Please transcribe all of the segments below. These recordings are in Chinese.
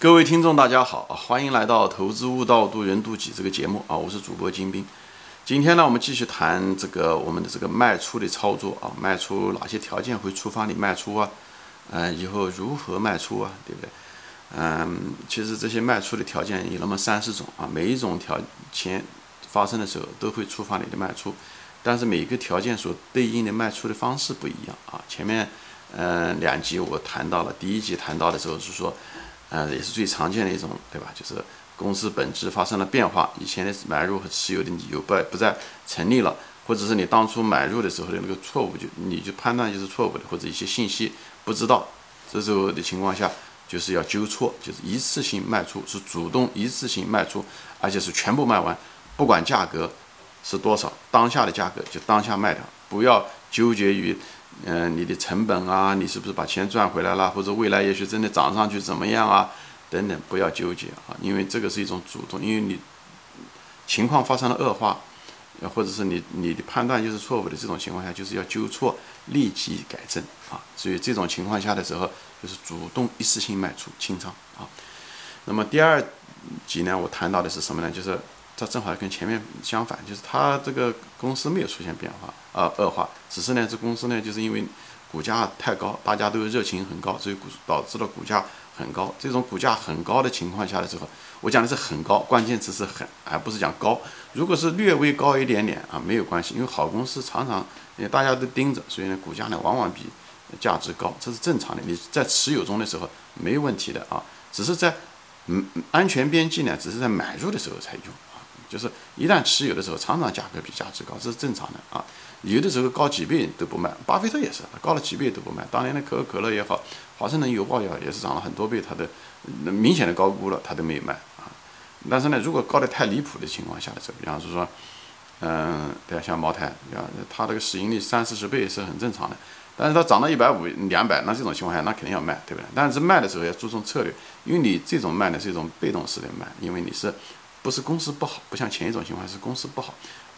各位听众，大家好，欢迎来到《投资悟道，渡人渡己》这个节目啊，我是主播金兵。今天呢，我们继续谈这个我们的这个卖出的操作啊，卖出哪些条件会触发你卖出啊？嗯，以后如何卖出啊？对不对？嗯，其实这些卖出的条件有那么三四种啊，每一种条件发生的时候都会触发你的卖出，但是每个条件所对应的卖出的方式不一样啊。前面嗯两集我谈到了，第一集谈到的时候是说。呃，也是最常见的一种，对吧？就是公司本质发生了变化，以前的买入和持有的理由不不再成立了，或者是你当初买入的时候的那个错误，就你就判断就是错误的，或者一些信息不知道，这时候的情况下，就是要纠错，就是一次性卖出，是主动一次性卖出，而且是全部卖完，不管价格是多少，当下的价格就当下卖掉，不要纠结于。嗯，你的成本啊，你是不是把钱赚回来了？或者未来也许真的涨上去怎么样啊？等等，不要纠结啊，因为这个是一种主动，因为你情况发生了恶化，或者是你你的判断就是错误的这种情况下，就是要纠错，立即改正啊。所以这种情况下的时候，就是主动一次性卖出清仓啊。那么第二集呢，我谈到的是什么呢？就是。它正好跟前面相反，就是它这个公司没有出现变化啊恶化，只是呢这公司呢就是因为股价太高，大家都热情很高，所以股导致了股价很高。这种股价很高的情况下的时候，我讲的是很高，关键词是很，而不是讲高。如果是略微高一点点啊，没有关系，因为好公司常常因为大家都盯着，所以呢股价呢往往比价值高，这是正常的。你在持有中的时候没有问题的啊，只是在嗯安全边际呢，只是在买入的时候才用。就是一旦持有的时候，常常价格比价值高，这是正常的啊。有的时候高几倍都不卖，巴菲特也是，高了几倍都不卖。当年的可口可乐也好，华盛顿邮报也好，也是涨了很多倍，它的明显的高估了，它都没有卖啊。但是呢，如果高的太离谱的情况下的时候，比方说，嗯，对像茅台，对吧？它这个市盈率三四十倍是很正常的。但是它涨到一百五、两百，那这种情况下，那肯定要卖，对不对？但是卖的时候要注重策略，因为你这种卖呢是一种被动式的卖，因为你是。不是公司不好，不像前一种情况是公司不好，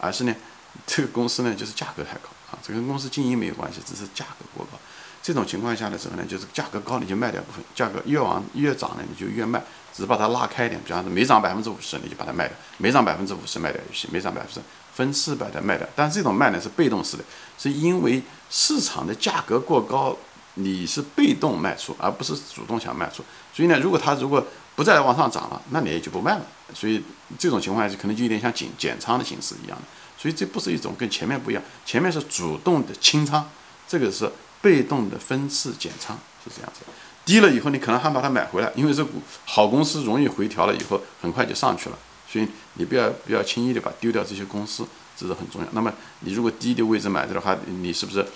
而是呢，这个公司呢就是价格太高啊，这跟公司经营没有关系，只是价格过高。这种情况下的时候呢，就是价格高你就卖掉部分，价格越往越涨呢你就越卖，只是把它拉开一点，比方说每涨百分之五十你就把它卖掉，每涨百分之五十卖掉就行，每涨百分之分四百的卖掉。但这种卖呢是被动式的，是因为市场的价格过高，你是被动卖出，而不是主动想卖出。所以呢，如果它如果不再往上涨了，那你也就不卖了。所以这种情况下就可能就有点像减减仓的形式一样的。所以这不是一种跟前面不一样，前面是主动的清仓，这个是被动的分次减仓，是这样子。低了以后你可能还把它买回来，因为这股好公司容易回调了以后很快就上去了。所以你不要不要轻易的把丢掉这些公司，这是很重要。那么你如果低的位置买的话，你是不是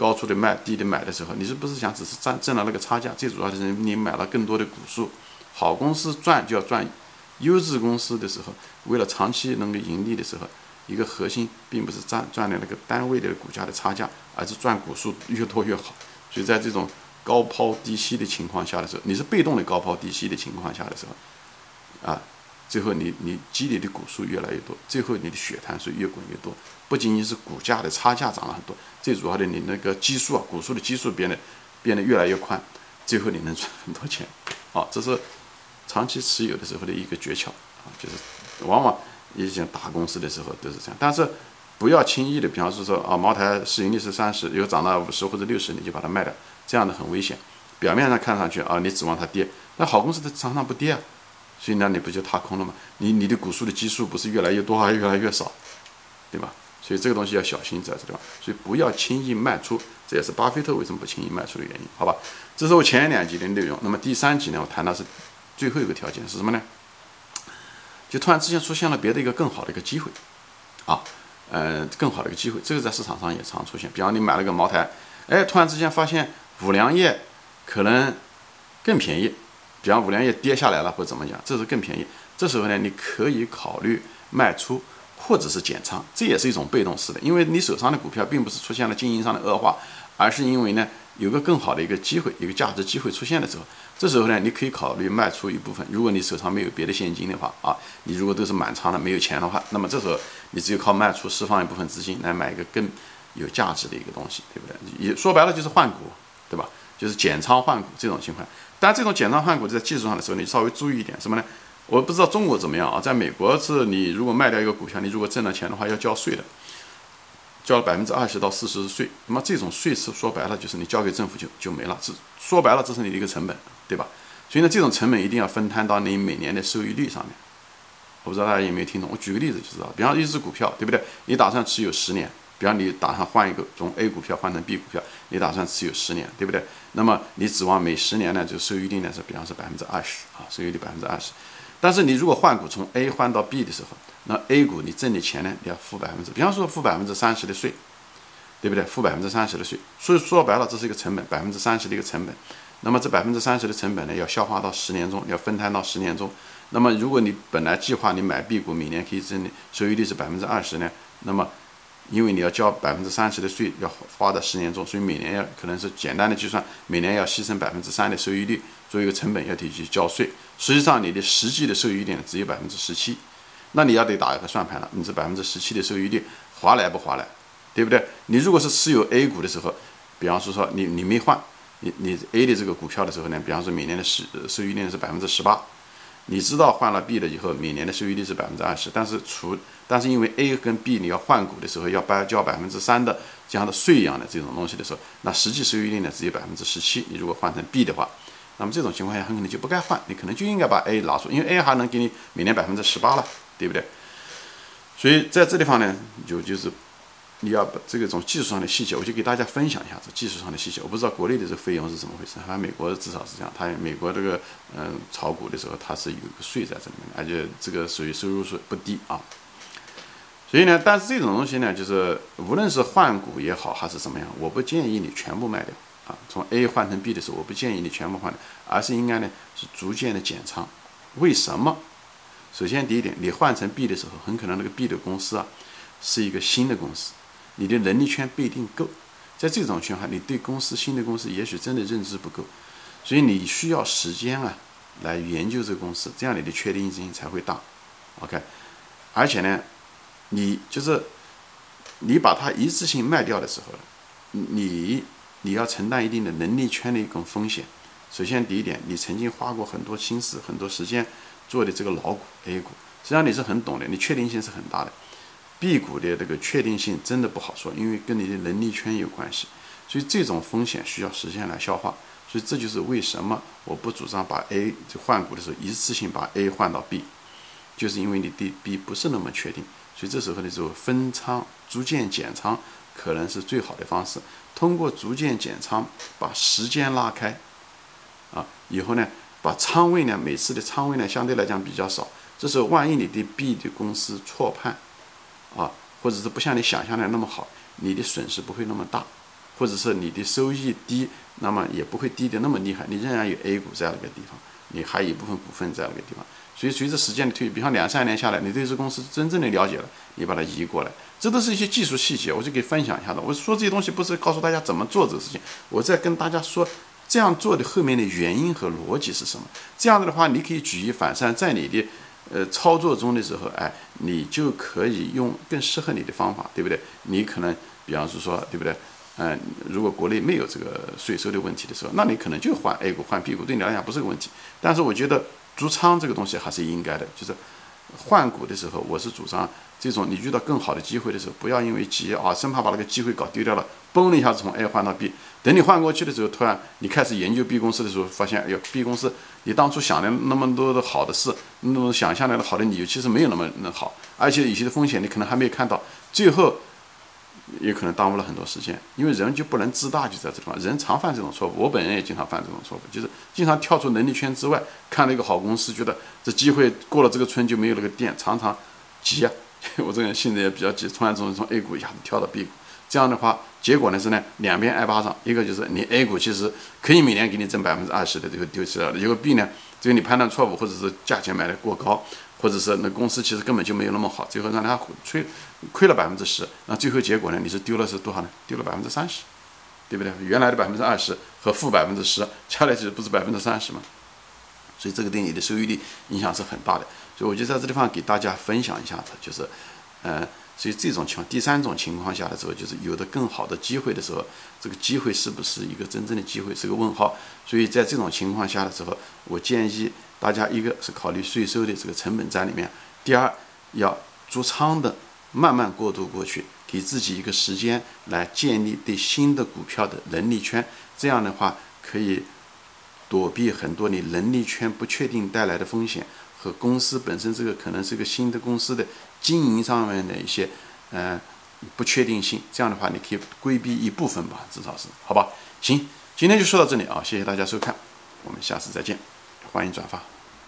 高处的卖，低的买的时候，你是不是想只是赚挣了那个差价？最主要的是你买了更多的股数。好公司赚就要赚，优质公司的时候，为了长期能够盈利的时候，一个核心并不是赚赚的那个单位的股价的差价，而是赚股数越多越好。所以在这种高抛低吸的情况下的时候，你是被动的高抛低吸的情况下的时候，啊，最后你你积累的股数越来越多，最后你的血潭水越滚越多。不仅仅是股价的差价涨了很多，最主要的你那个基数啊，股数的基数变得变得越来越宽，最后你能赚很多钱。好，这是。长期持有的时候的一个诀窍啊，就是往往一些大公司的时候都是这样，但是不要轻易的，比方说说啊，茅台市盈率是三十，又涨到五十或者六十，你就把它卖掉，这样的很危险。表面上看上去啊，你指望它跌，那好公司它常常不跌啊，所以那你不就踏空了吗？你你的股数的基数不是越来越多还越来越少，对吧？所以这个东西要小心在这地方，所以不要轻易卖出，这也是巴菲特为什么不轻易卖出的原因，好吧？这是我前两集的内容，那么第三集呢，我谈的是。最后一个条件是什么呢？就突然之间出现了别的一个更好的一个机会，啊，呃，更好的一个机会，这个在市场上也常出现。比方你买了个茅台，哎，突然之间发现五粮液可能更便宜，比方五粮液跌下来了或者怎么讲，这是更便宜。这时候呢，你可以考虑卖出或者是减仓，这也是一种被动式的，因为你手上的股票并不是出现了经营上的恶化，而是因为呢有个更好的一个机会，一个价值机会出现的时候。这时候呢，你可以考虑卖出一部分。如果你手上没有别的现金的话，啊，你如果都是满仓的，没有钱的话，那么这时候你只有靠卖出释放一部分资金来买一个更有价值的一个东西，对不对？也说白了就是换股，对吧？就是减仓换股这种情况。但这种减仓换股在技术上的时候，你稍微注意一点什么呢？我不知道中国怎么样啊，在美国是你如果卖掉一个股票，你如果挣了钱的话要交税的，交了百分之二十到四十的税。那么这种税是说白了就是你交给政府就就没了，这说白了这是你的一个成本，对吧？所以呢，这种成本一定要分摊到你每年的收益率上面。我不知道大家有没有听懂？我举个例子就知道，比方一只股票，对不对？你打算持有十年，比方你打算换一个从 A 股票换成 B 股票，你打算持有十年，对不对？那么你指望每十年呢，就收益率呢是比方是百分之二十啊，收益率百分之二十。但是你如果换股从 A 换到 B 的时候，那 A 股你挣的钱呢，你要付百分之，比方说付百分之三十的税，对不对？付百分之三十的税，所以说白了这是一个成本，百分之三十的一个成本。那么这百分之三十的成本呢，要消化到十年中，要分摊到十年中。那么如果你本来计划你买 B 股，每年可以挣的收益率是百分之二十呢，那么因为你要交百分之三十的税，要花在十年中，所以每年要可能是简单的计算，每年要牺牲百分之三的收益率作为一个成本要提去交税。实际上你的实际的收益率呢只有百分之十七，那你要得打一个算盘了，你这百分之十七的收益率划来不划来，对不对？你如果是持有 A 股的时候，比方说说你你没换。你你 A 的这个股票的时候呢，比方说每年的收收益率是百分之十八，你知道换了 B 了以后，每年的收益率是百分之二十，但是除但是因为 A 跟 B 你要换股的时候要交交百分之三的这样的税一样的这种东西的时候，那实际收益率呢只有百分之十七。你如果换成 B 的话，那么这种情况下很可能就不该换，你可能就应该把 A 拿出，因为 A 还能给你每年百分之十八了，对不对？所以在这地方呢，就就是。你要把这个种技术上的细节，我就给大家分享一下这技术上的细节。我不知道国内的这个费用是怎么回事，反正美国至少是这样。它美国这个嗯炒股的时候，它是有一个税在这里面，而且这个属于收入税不低啊。所以呢，但是这种东西呢，就是无论是换股也好还是怎么样，我不建议你全部卖掉啊。从 A 换成 B 的时候，我不建议你全部换掉，而是应该呢是逐渐的减仓。为什么？首先第一点，你换成 B 的时候，很可能那个 B 的公司啊是一个新的公司。你的能力圈不一定够，在这种情况下，你对公司新的公司也许真的认知不够，所以你需要时间啊来研究这个公司，这样你的确定性才会大。OK，而且呢，你就是你把它一次性卖掉的时候，你你要承担一定的能力圈的一种风险。首先第一点，你曾经花过很多心思、很多时间做的这个老股 A 股，实际上你是很懂的，你确定性是很大的。B 股的这个确定性真的不好说，因为跟你的能力圈有关系，所以这种风险需要时间来消化。所以这就是为什么我不主张把 A 就换股的时候一次性把 A 换到 B，就是因为你对 B 不是那么确定，所以这时候的时候分仓逐渐减仓可能是最好的方式。通过逐渐减仓把时间拉开，啊，以后呢把仓位呢每次的仓位呢相对来讲比较少，这时候万一你对 B 的公司错判。啊，或者是不像你想象的那么好，你的损失不会那么大，或者是你的收益低，那么也不会低的那么厉害，你仍然有 A 股这样的一个地方，你还有一部分股份在那个地方，所以随着时间的推移，比方两三年下来，你对这公司真正的了解了，你把它移过来，这都是一些技术细节，我就给分享一下的。我说这些东西不是告诉大家怎么做这个事情，我在跟大家说这样做的后面的原因和逻辑是什么。这样子的话，你可以举一反三，在你的。呃，操作中的时候，哎，你就可以用更适合你的方法，对不对？你可能，比方是说，对不对？嗯，如果国内没有这个税收的问题的时候，那你可能就换 A 股换 B 股，对你来讲不是个问题。但是我觉得足仓这个东西还是应该的，就是换股的时候，我是主张。这种你遇到更好的机会的时候，不要因为急啊，生怕把那个机会搞丢掉了，嘣的一下从 A 换到 B，等你换过去的时候，突然你开始研究 B 公司的时候，发现哎呦，B 公司你当初想的那么多的好的事，那种想象来的好的理由，其实没有那么那好，而且有些的风险你可能还没有看到，最后也可能耽误了很多时间，因为人就不能自大，就在这地方，人常犯这种错误，我本人也经常犯这种错误，就是经常跳出能力圈之外，看了一个好公司，觉得这机会过了这个村就没有那个店，常常急啊。我这个人性子也比较急，突然从从 A 股一下子跳到 B 股，这样的话，结果呢是呢两边挨巴掌，一个就是你 A 股其实可以每年给你挣百分之二十的这个丢弃了，一个 B 呢，这个你判断错误，或者是价钱买的过高，或者是那公司其实根本就没有那么好，最后让他亏亏了百分之十，那最后结果呢你是丢了是多少呢？丢了百分之三十，对不对？原来的百分之二十和负百分之十加起来其实不是百分之三十吗？所以这个对你的收益率影响是很大的。所以我就在这地方给大家分享一下子，就是，呃，所以这种情况，第三种情况下的时候，就是有的更好的机会的时候，这个机会是不是一个真正的机会，是个问号。所以在这种情况下的时候，我建议大家，一个是考虑税收的这个成本在里面，第二要逐仓的慢慢过渡过去，给自己一个时间来建立对新的股票的能力圈，这样的话可以躲避很多你能力圈不确定带来的风险。和公司本身这个可能是个新的公司的经营上面的一些嗯不确定性，这样的话你可以规避一部分吧，至少是好吧？行，今天就说到这里啊，谢谢大家收看，我们下次再见，欢迎转发。